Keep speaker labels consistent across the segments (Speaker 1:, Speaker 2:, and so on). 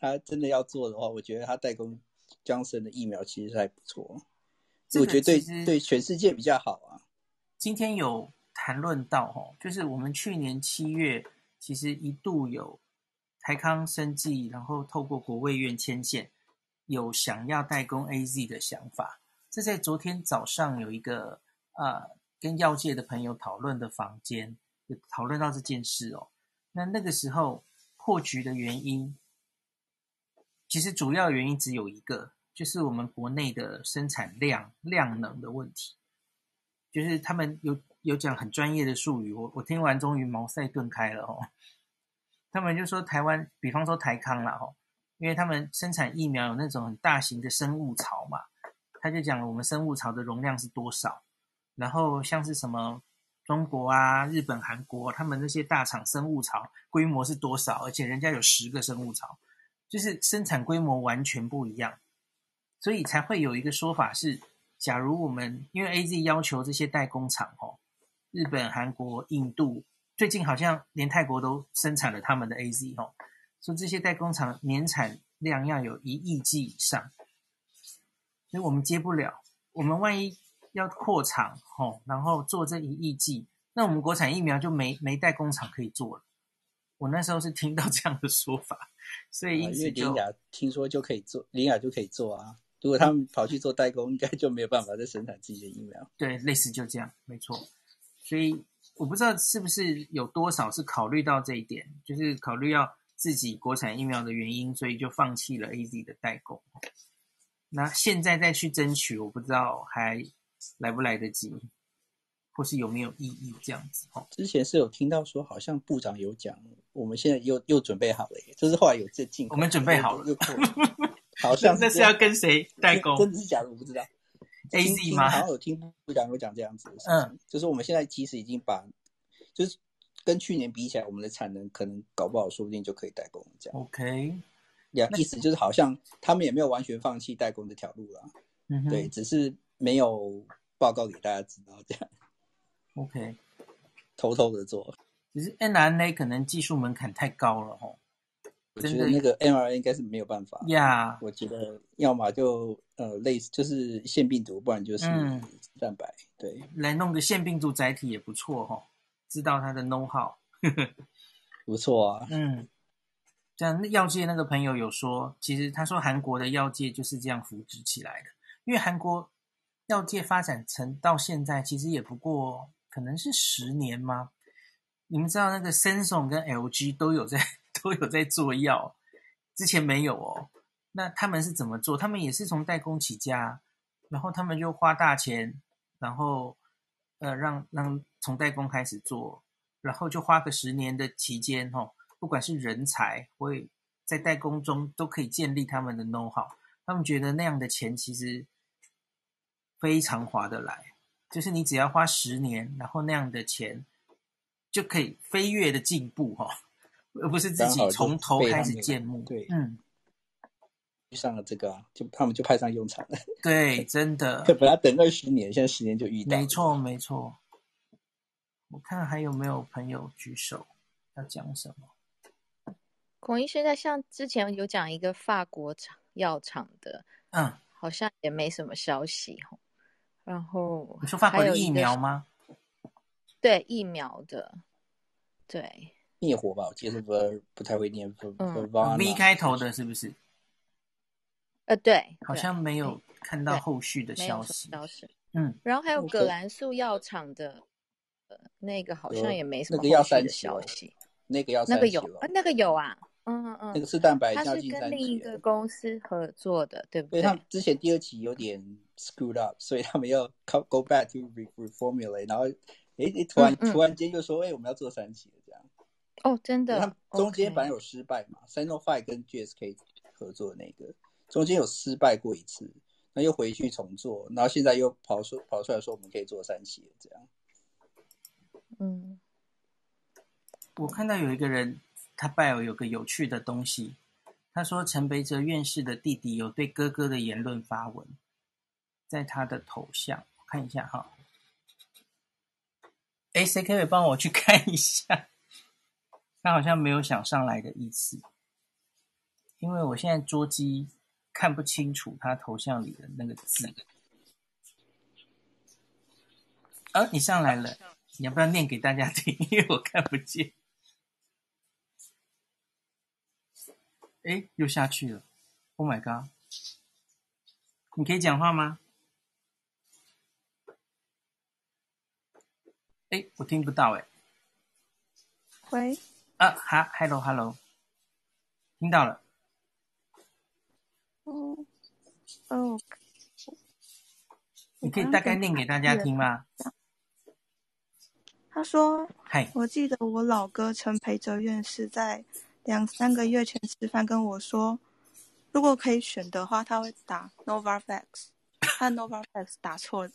Speaker 1: 他真的要做的话，我觉得他代工 Johnson 的疫苗其实还不错，我觉得对对全世界比较好啊。
Speaker 2: 今天有谈论到哦，就是我们去年七月其实一度有台康生技，然后透过国卫院牵线，有想要代工 AZ 的想法。这在昨天早上有一个呃跟药界的朋友讨论的房间，有讨论到这件事哦。那那个时候破局的原因，其实主要原因只有一个，就是我们国内的生产量量能的问题。就是他们有有讲很专业的术语，我我听完终于茅塞顿开了哦。他们就说台湾，比方说台康啦哦，因为他们生产疫苗有那种很大型的生物槽嘛，他就讲我们生物槽的容量是多少，然后像是什么中国啊、日本、韩国，他们那些大厂生物槽规模是多少，而且人家有十个生物槽，就是生产规模完全不一样，所以才会有一个说法是。假如我们因为 AZ 要求这些代工厂，哦，日本、韩国、印度，最近好像连泰国都生产了他们的 AZ，哦，说这些代工厂年产量要有一亿剂以上，所以我们接不了。我们万一要扩厂，哦，然后做这一亿剂，那我们国产疫苗就没没代工厂可以做了。我那时候是听到这样的说法，所以因此就
Speaker 1: 林雅听说就可以做，林雅就可以做啊。如果他们跑去做代工，应该就没有办法再生产自己的疫苗。
Speaker 2: 对，类似就这样，没错。所以我不知道是不是有多少是考虑到这一点，就是考虑要自己国产疫苗的原因，所以就放弃了 AZ 的代工。那现在再去争取，我不知道还来不来得及，或是有没有意义这样子。
Speaker 1: 之前是有听到说，好像部长有讲，我们现在又又准备好了，就是后来有这进，
Speaker 2: 我们准备好了。
Speaker 1: 好像是
Speaker 2: 那是要跟谁 代工？
Speaker 1: 真的是假的？我不知道。
Speaker 2: A Z 吗？
Speaker 1: 好像有听部长有讲这样子的事情。嗯，就是我们现在其实已经把，就是跟去年比起来，我们的产能可能搞不好，说不定就可以代工这样。
Speaker 2: OK，
Speaker 1: 呀，意思就是好像他们也没有完全放弃代工这条路了。嗯，对，只是没有报告给大家知道这样。
Speaker 2: OK，
Speaker 1: 偷偷的做。
Speaker 2: 只是 mRNA 可能技术门槛太高了吼。
Speaker 1: 我觉得那个 mRNA 应该是没有办法
Speaker 2: 呀。
Speaker 1: 我觉得要么就呃类似就是腺病毒，不然就是蛋白。嗯、对，
Speaker 2: 来弄个腺病毒载体也不错哈、哦，知道它的 know how，
Speaker 1: 不错啊。
Speaker 2: 嗯，像药界那个朋友有说，其实他说韩国的药界就是这样扶植起来的，因为韩国药界发展成到现在，其实也不过可能是十年吗？你们知道那个 Samsung 跟 LG 都有在。都有在做药，之前没有哦。那他们是怎么做？他们也是从代工起家，然后他们就花大钱，然后呃让让从代工开始做，然后就花个十年的期间哦，不管是人才会在代工中都可以建立他们的 know how。他们觉得那样的钱其实非常划得来，就是你只要花十年，然后那样的钱就可以飞跃的进步哈、哦。而不是自己从头开始建木，
Speaker 1: 对，嗯，遇上了这个啊，就他们就派上用场了。
Speaker 2: 对，真的。
Speaker 1: 本来等二十年，现在十年就遇到。
Speaker 2: 没错，没错。我看还有没有朋友举手要讲什么？
Speaker 3: 孔医生，在像之前有讲一个法国厂药厂的，
Speaker 2: 嗯，
Speaker 3: 好像也没什么消息。然后
Speaker 2: 你说法国的疫苗吗？
Speaker 3: 对，疫苗的，对。
Speaker 1: 灭火吧，我记得不不太会念，不不
Speaker 2: V 开头的，是不是？
Speaker 3: 呃，对，
Speaker 2: 好像没有看到后续的消息。
Speaker 3: 消息，
Speaker 2: 嗯，
Speaker 3: 然后还有葛兰素药厂的，呃，那个好像也没什么后续的消息。
Speaker 1: 那个要
Speaker 3: 那个有啊，那个有啊，嗯嗯嗯，
Speaker 1: 那个是蛋白，
Speaker 3: 它是跟另一个公司合作的，对不对？
Speaker 1: 因为他之前第二期有点 screwed up，所以他们要 go back to reformulate，然后诶诶，突然突然间就说，哎，我们要做三期了，这样。
Speaker 3: 哦，真的，
Speaker 1: 他中间本来有失败嘛，Sinopharm 跟 GSK 合作的那个，中间有失败过一次，那又回去重做，然后现在又跑出跑出来说我们可以做三期了，这样。
Speaker 3: 嗯，
Speaker 2: 我看到有一个人，他 bio 有个有趣的东西，他说陈北哲院士的弟弟有对哥哥的言论发文，在他的头像，我看一下哈。哎，谁可以帮我去 看一下？他好像没有想上来的意思。因为我现在桌机看不清楚他头像里的那个字。哦，你上来了，你要不要念给大家听？因为我看不见。哎，又下去了。Oh my god！你可以讲话吗？哎，我听不到哎。
Speaker 4: 喂。
Speaker 2: 啊，哈，hello，hello，听到了。
Speaker 4: 哦，哦。
Speaker 2: 你可以大概念给大家听吗？
Speaker 4: 他说：“
Speaker 2: 嗨，
Speaker 4: 我记得我老哥陈培哲院士在两三个月前吃饭跟我说。”如果可以选的话，他会打 Novavax，他 Novavax 打错了。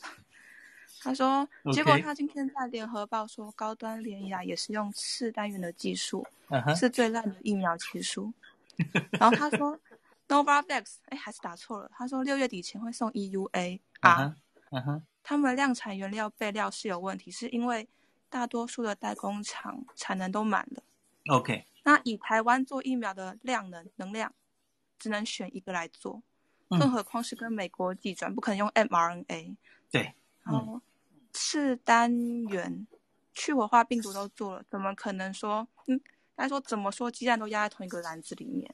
Speaker 4: 他说，结果他今天在联合报说，高端联雅也是用次单元的技术，uh -huh. 是最烂的疫苗技术。然后他说 Novavax，哎，还是打错了。他说六月底前会送 EUA 啊，uh -huh. 他们量产原料备料是有问题，是因为大多数的代工厂产能都满了。
Speaker 2: OK，
Speaker 4: 那以台湾做疫苗的量能能量。只能选一个来做，更何况是跟美国技转，不可能用 mRNA。
Speaker 2: 对，
Speaker 4: 然后次单元去活化病毒都做了，怎么可能说？嗯，他说怎么说，鸡蛋都压在同一个篮子里面。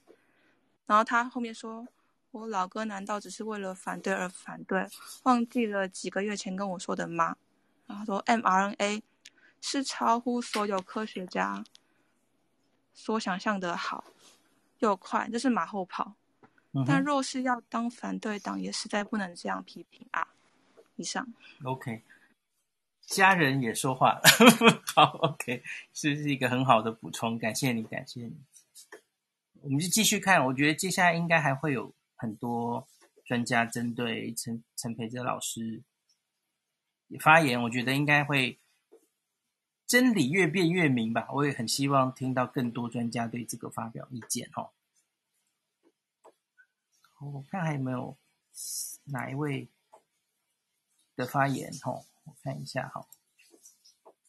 Speaker 4: 然后他后面说，我老哥难道只是为了反对而反对，忘记了几个月前跟我说的吗？然后说 mRNA 是超乎所有科学家所想象的好。又快，这是马后炮。嗯、但若是要当反对党，也实在不能这样批评啊。以上。
Speaker 2: OK，家人也说话了。好，OK，是是一个很好的补充，感谢你，感谢你。我们就继续看，我觉得接下来应该还会有很多专家针对陈陈培哲老师发言，我觉得应该会真理越辩越明吧。我也很希望听到更多专家对这个发表意见哦。我看还有没有哪一位的发言吼？我看一下哈。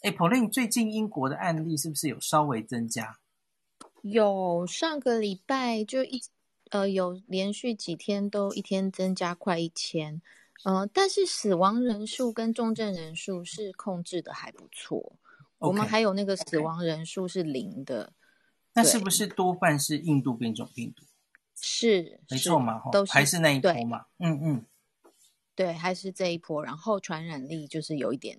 Speaker 2: 哎，Pauline，最近英国的案例是不是有稍微增加？
Speaker 3: 有，上个礼拜就一呃有连续几天都一天增加快一千，呃，但是死亡人数跟重症人数是控制的还不错。Okay, 我们还有那个死亡人数是零的。
Speaker 2: 那是不是多半是印度变种病毒？
Speaker 3: 是，
Speaker 2: 没错嘛，都是还是那一波嘛，嗯嗯，
Speaker 3: 对，还是这一波，然后传染力就是有一点，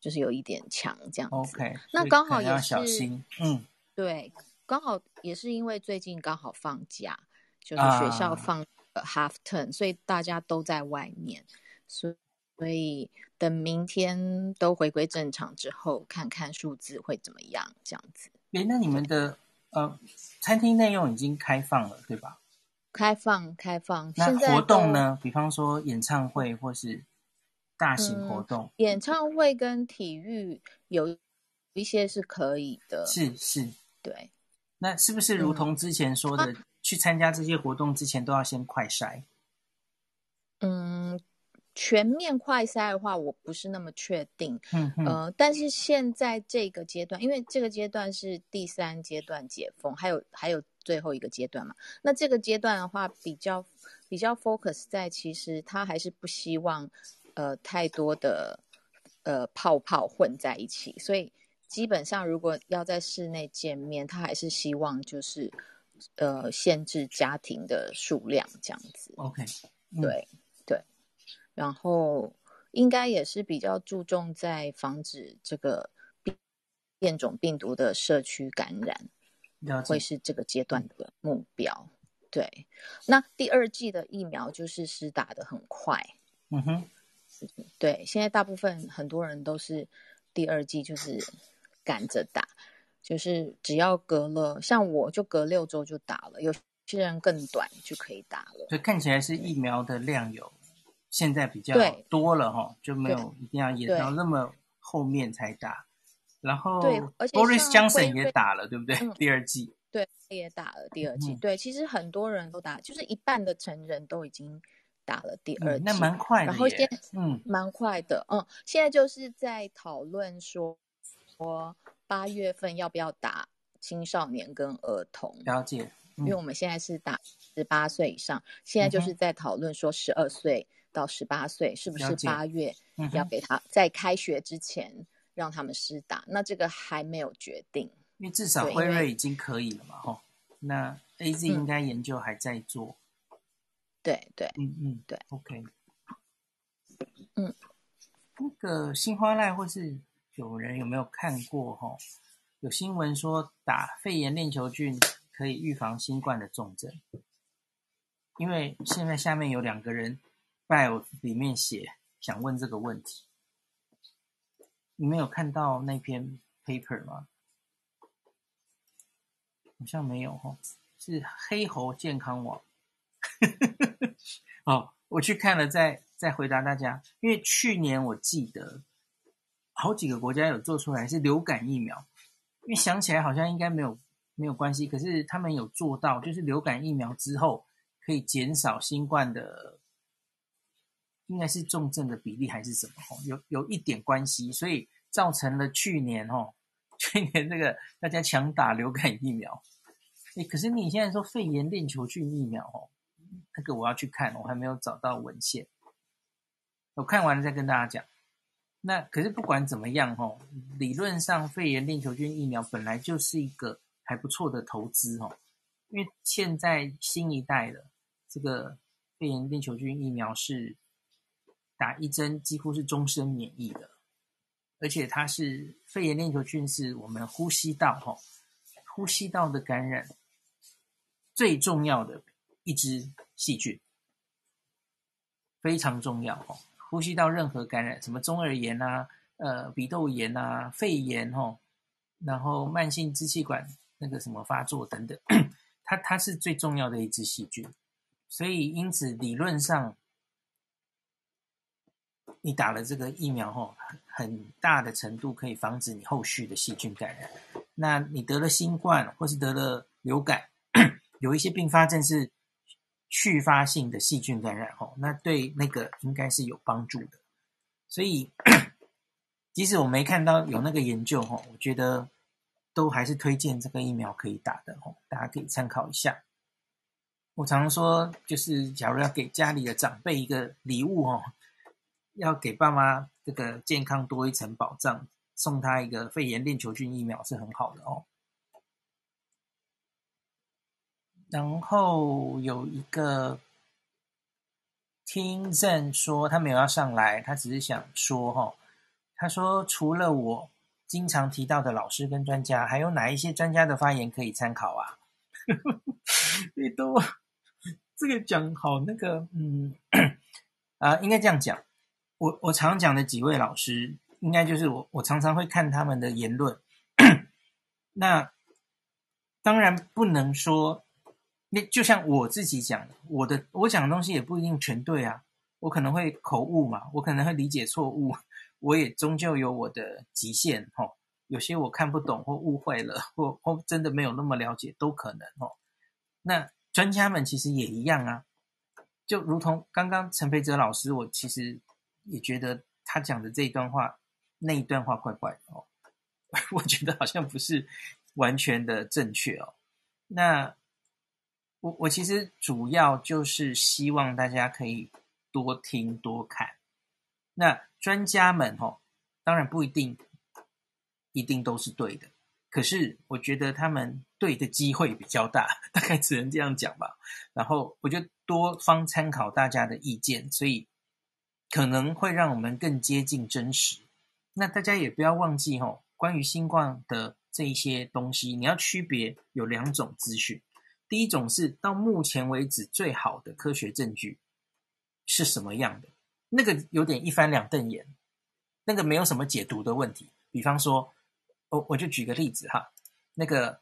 Speaker 3: 就是有一点强这样子。
Speaker 2: OK，
Speaker 3: 那刚好也是，
Speaker 2: 小心，嗯，
Speaker 3: 对，刚好也是因为最近刚好放假，就是学校放 half term，啊，所以大家都在外面，所以所以等明天都回归正常之后，看看数字会怎么样，这样子。
Speaker 2: 哎，那你们的呃餐厅内用已经开放了，对吧？
Speaker 3: 开放，开放。
Speaker 2: 那活动呢？比方说演唱会或是大型活动。
Speaker 3: 嗯，演唱会跟体育有一些是可以的。
Speaker 2: 是是，
Speaker 3: 对。
Speaker 2: 那是不是如同之前说的，嗯，去参加这些活动之前都要先快筛？
Speaker 3: 嗯。全面快筛的话，我不是那么确定。
Speaker 2: 嗯嗯。
Speaker 3: 呃，但是现在这个阶段，因为这个阶段是第三阶段解封，还有还有最后一个阶段嘛。那这个阶段的话，比较比较 focus 在，其实他还是不希望呃太多的呃泡泡混在一起，所以基本上如果要在室内见面，他还是希望就是呃限制家庭的数量这样子。
Speaker 2: OK，
Speaker 3: 嗯。对。然后应该也是比较注重在防止这个变变种病毒的社区感染，会是这个阶段的目标。对，那第二季的疫苗就是施打的很快。
Speaker 2: 嗯哼，
Speaker 3: 对，现在大部分很多人都是第二季就是赶着打，就是只要隔了，像我就隔六周就打了，有些人更短就可以打了。
Speaker 2: 所以看起来是疫苗的量有。现在比较多了哈，就没有一定要演到那么后面才打。然后对，而且，Boris Johnson 也打了，对不对？嗯、第二季，
Speaker 3: 对，也打了第二季、嗯。对，其实很多人都打，就是一半的成人都已经打了第二季，嗯、
Speaker 2: 那蛮快的。
Speaker 3: 然后现在，嗯，蛮快的，嗯，现在就是在讨论说，说八月份要不要打青少年跟儿童。
Speaker 2: 了解。
Speaker 3: 因为我们现在是打十八岁以上，现在就是在讨论说十二岁到十八岁是不是八月要给他在开学之前让他们施打，那这个还没有决定。
Speaker 2: 因为至少辉瑞已经可以了嘛，吼，那 AZ 应该研究还在做。
Speaker 3: 对对，
Speaker 2: 嗯嗯，
Speaker 3: 对
Speaker 2: ，OK，
Speaker 3: 嗯，
Speaker 2: 那个新花赖或是有人有没有看过？吼，有新闻说打肺炎链球菌可以预防新冠的重症，因为现在下面有两个人 bio 里面写想问这个问题，你没有看到那篇 paper 吗？好像没有吼，是黑猴健康网。好，我去看了再，再再回答大家。因为去年我记得好几个国家有做出来是流感疫苗，因为想起来好像应该没有没有关系，可是他们有做到，就是流感疫苗之后可以减少新冠的，应该是重症的比例还是什么？有有一点关系，所以造成了去年哦，去年这个大家强打流感疫苗。哎，可是你现在说肺炎链球菌疫苗哦。那个我要去看，我还没有找到文献。我看完了再跟大家讲。那可是不管怎么样吼，理论上肺炎链球菌疫苗本来就是一个还不错的投资吼，因为现在新一代的这个肺炎链球菌疫苗是打一针几乎是终身免疫的，而且它是肺炎链球菌是我们呼吸道吼，呼吸道的感染最重要的。一支细菌非常重要哦，呼吸道任何感染，什么中耳炎啊、呃鼻窦炎啊、肺炎哦，然后慢性支气管那个什么发作等等，它它是最重要的一支细菌，所以因此理论上，你打了这个疫苗后，很大的程度可以防止你后续的细菌感染。那你得了新冠或是得了流感，有一些并发症是。续发性的细菌感染，哦，那对那个应该是有帮助的。所以，即使我没看到有那个研究，吼，我觉得都还是推荐这个疫苗可以打的，吼，大家可以参考一下。我常说，就是假如要给家里的长辈一个礼物，吼，要给爸妈这个健康多一层保障，送他一个肺炎链球菌疫苗是很好的哦。然后有一个听 Zen 说他没有要上来，他只是想说哈，他说除了我经常提到的老师跟专家，还有哪一些专家的发言可以参考啊？你都这个讲好那个嗯 啊，应该这样讲，我我常讲的几位老师，应该就是我我常常会看他们的言论，那当然不能说。那就像我自己讲的，我的我讲的东西也不一定全对啊，我可能会口误嘛，我可能会理解错误，我也终究有我的极限吼，有些我看不懂或误会了，或或真的没有那么了解都可能吼。那专家们其实也一样啊，就如同刚刚陈培哲老师，我其实也觉得他讲的这一段话，那一段话怪怪的哦，我觉得好像不是完全的正确哦。那。我我其实主要就是希望大家可以多听多看，那专家们哦，当然不一定一定都是对的，可是我觉得他们对的机会比较大，大概只能这样讲吧。然后我就多方参考大家的意见，所以可能会让我们更接近真实。那大家也不要忘记吼，关于新冠的这一些东西，你要区别有两种资讯。第一种是到目前为止最好的科学证据是什么样的？那个有点一翻两瞪眼，那个没有什么解读的问题。比方说，我我就举个例子哈，那个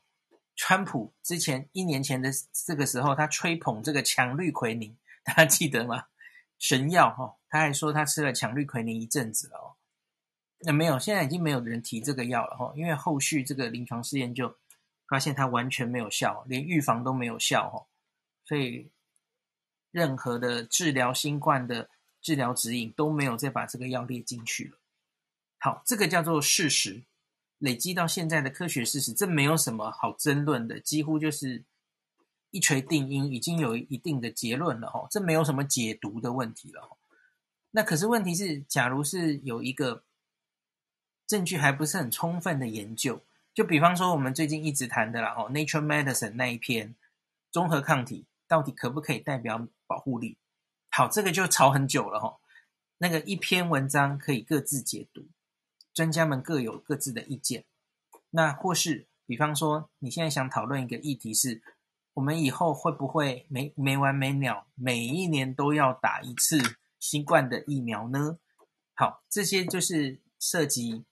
Speaker 2: 川普之前一年前的这个时候，他吹捧这个强氯喹宁，大家记得吗？神药哈，他还说他吃了强氯喹宁一阵子了哦。那没有，现在已经没有人提这个药了哈，因为后续这个临床试验就。发现它完全没有效，连预防都没有效哦，所以任何的治疗新冠的治疗指引都没有再把这个药列进去了。好，这个叫做事实，累积到现在的科学事实，这没有什么好争论的，几乎就是一锤定音，已经有一定的结论了哈，这没有什么解读的问题了。那可是问题是，假如是有一个证据还不是很充分的研究，就比方说我们最近一直谈的啦，哈，《Nature Medicine》那一篇综合抗体到底可不可以代表保护力？好，这个就吵很久了哈。那个一篇文章可以各自解读，专家们各有各自的意见。那或是比方说，你现在想讨论一个议题是，我们以后会不会没没完没了，每一年都要打一次新冠的疫苗呢？好，这些就是涉及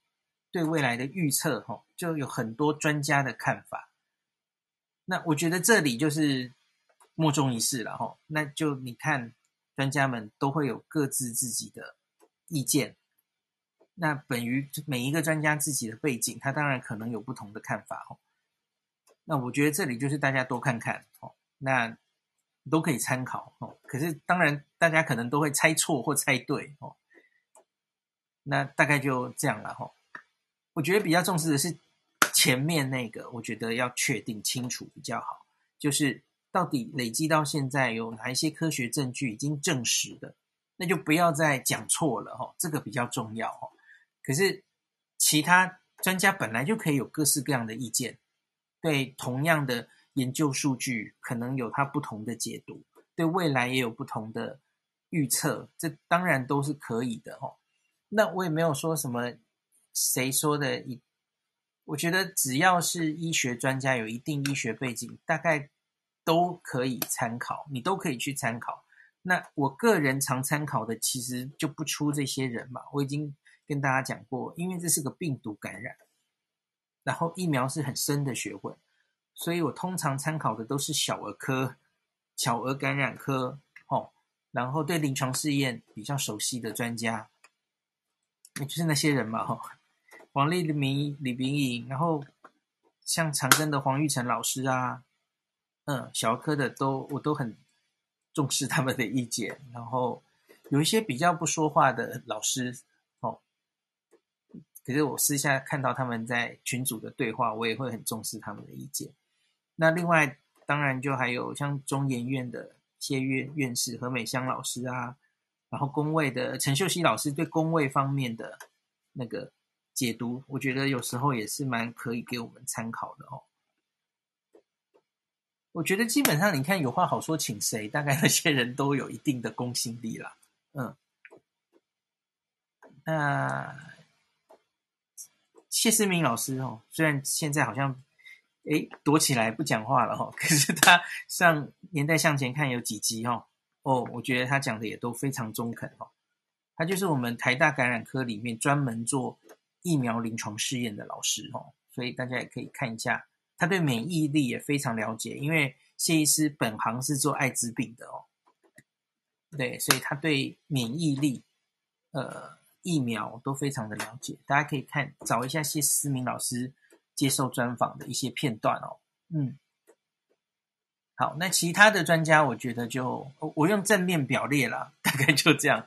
Speaker 2: 对未来的预测，哈，就有很多专家的看法。那我觉得这里就是莫衷一是了，哈。那就你看，专家们都会有各自自己的意见。那本于每一个专家自己的背景，他当然可能有不同的看法，哈。那我觉得这里就是大家多看看哦，那都可以参考哦。可是当然，大家可能都会猜错或猜对哦。那大概就这样了哈。我觉得比较重视的是前面那个，我觉得要确定清楚比较好，就是到底累积到现在有哪一些科学证据已经证实的，那就不要再讲错了哈。这个比较重要哈。可是其他专家本来就可以有各式各样的意见。对同样的研究数据，可能有它不同的解读；对未来也有不同的预测，这当然都是可以的哦。那我也没有说什么谁说的一，我觉得只要是医学专家有一定医学背景，大概都可以参考，你都可以去参考。那我个人常参考的，其实就不出这些人嘛。我已经跟大家讲过，因为这是个病毒感染。然后疫苗是很深的学问，所以我通常参考的都是小儿科、小儿感染科，哦，然后对临床试验比较熟悉的专家，也就是那些人嘛，哈、哦，王立明、李秉颖，然后像长庚的黄玉成老师啊，嗯，小儿科的都我都很重视他们的意见，然后有一些比较不说话的老师。可是我私下看到他们在群组的对话，我也会很重视他们的意见。那另外，当然就还有像中研院的谢院院士何美香老师啊，然后工位的陈秀熙老师对工位方面的那个解读，我觉得有时候也是蛮可以给我们参考的哦。我觉得基本上你看有话好说，请谁，大概那些人都有一定的公信力啦。嗯，那。谢思明老师哦，虽然现在好像诶躲起来不讲话了哈，可是他上年代向前看有几集哦哦，我觉得他讲的也都非常中肯哦。他就是我们台大感染科里面专门做疫苗临床试验的老师哦，所以大家也可以看一下，他对免疫力也非常了解，因为谢医师本行是做艾滋病的哦，对，所以他对免疫力呃。疫苗都非常的了解，大家可以看找一下谢思明老师接受专访的一些片段哦。嗯，好，那其他的专家，我觉得就我用正面表列啦，大概就这样。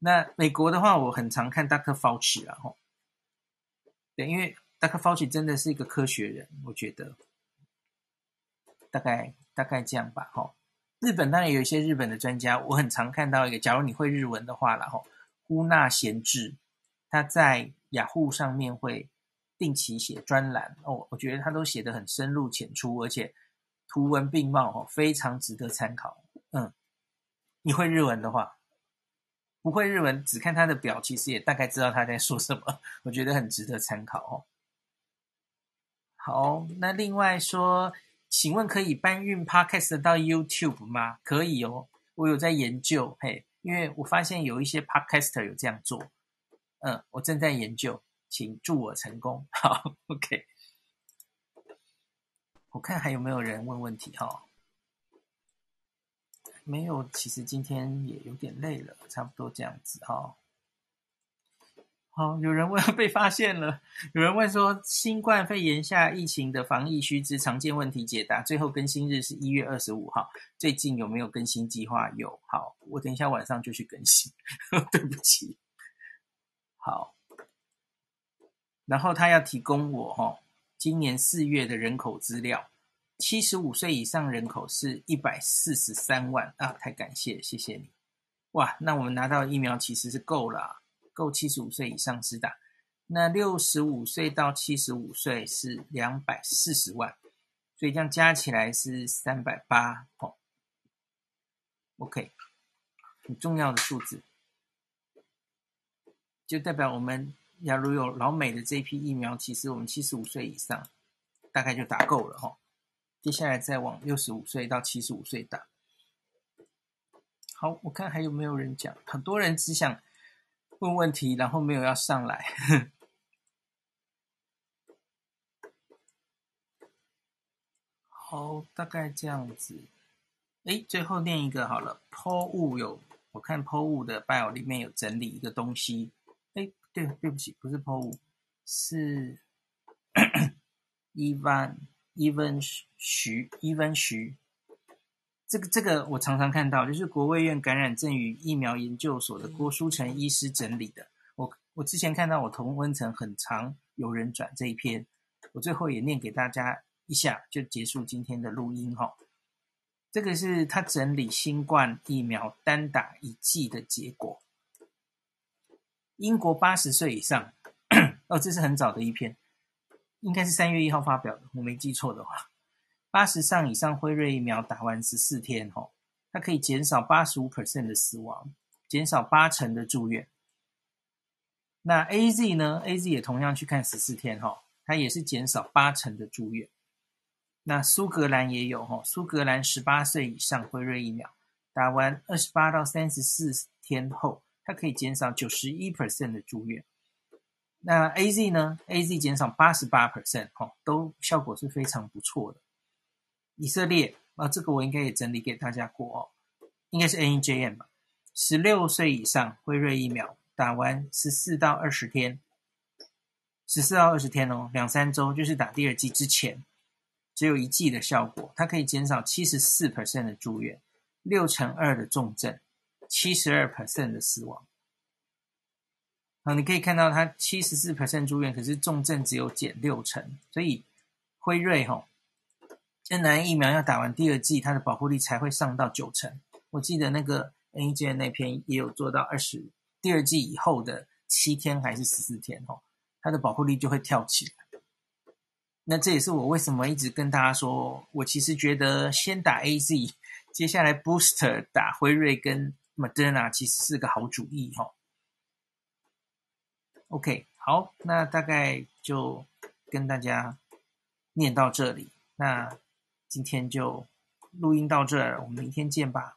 Speaker 2: 那美国的话，我很常看 Dr. Fauci 啦，吼，对，因为 Dr. Fauci 真的是一个科学人，我觉得大概大概这样吧，吼。日本当然有一些日本的专家，我很常看到一个，假如你会日文的话啦，吼。乌纳贤治，他在雅虎上面会定期写专栏哦，我觉得他都写得很深入浅出，而且图文并茂哦，非常值得参考。嗯，你会日文的话，不会日文只看他的表，其实也大概知道他在说什么，我觉得很值得参考哦。好，那另外说，请问可以搬运 Podcast 到 YouTube 吗？可以哦，我有在研究，嘿。因为我发现有一些 podcaster 有这样做，嗯，我正在研究，请祝我成功。好，OK。我看还有没有人问问题哈？没有，其实今天也有点累了，差不多这样子哈。好，有人问 被发现了，有人问说新冠肺炎下疫情的防疫须知常见问题解答，最后更新日是一月二十五号。最近有没有更新计划？有，好，我等一下晚上就去更新。对不起，好。然后他要提供我哈，今年四月的人口资料，七十五岁以上人口是一百四十三万啊，太感谢，谢谢你。哇，那我们拿到疫苗其实是够了，够七十五岁以上施打。那六十五岁到七十五岁是两百四十万，所以这样加起来是三百八。哦，OK，很重要的数字，就代表我们假如有老美的这一批疫苗，其实我们七十五岁以上大概就打够了哈、哦。接下来再往六十五岁到七十五岁打。好，我看还有没有人讲？很多人只想问问题，然后没有要上来。好，大概这样子。哎，最后念一个好了。Po 物有，我看 Po 物的 bio 里面有整理一个东西。哎，对，对不起，不是 Po 物，是 Evan Evan 徐 Evan 徐。这个这个我常常看到，就是国卫院感染症与疫苗研究所的郭书成医师整理的。我我之前看到我同温层很常有人转这一篇，我最后也念给大家。一下就结束今天的录音哈，这个是他整理新冠疫苗单打一剂的结果。英国八十岁以上，哦，这是很早的一篇，应该是三月一号发表的，我没记错的话，八十上以上辉瑞疫苗打完十四天哈，它可以减少八十五 percent 的死亡，减少八成的住院。那 AZ 呢？AZ 也同样去看十四天哈，它也是减少八成的住院。那苏格兰也有哈，苏格兰十八岁以上辉瑞疫苗打完二十八到三十四天后，它可以减少九十一 percent 的住院。那 AZ 呢？AZ 减少八十八 percent 哈，都效果是非常不错的。以色列啊，这个我应该也整理给大家过哦，应该是 NEJM 吧。十六岁以上辉瑞疫苗打完十四到二十天，十四到二十天哦，两三周就是打第二剂之前。只有一剂的效果，它可以减少七十四 percent 的住院，六成二的重症，七十二 percent 的死亡。好，你可以看到它七十四 percent 住院，可是重症只有减六成，所以辉瑞吼，现在疫苗要打完第二剂，它的保护力才会上到九成。我记得那个 NEJM 那篇也有做到二十，第二剂以后的七天还是十四天吼，它的保护力就会跳起来。那这也是我为什么一直跟大家说，我其实觉得先打 AZ，接下来 Booster 打辉瑞跟 Moderna 其实是个好主意哈。OK，好，那大概就跟大家念到这里，那今天就录音到这儿，我们明天见吧。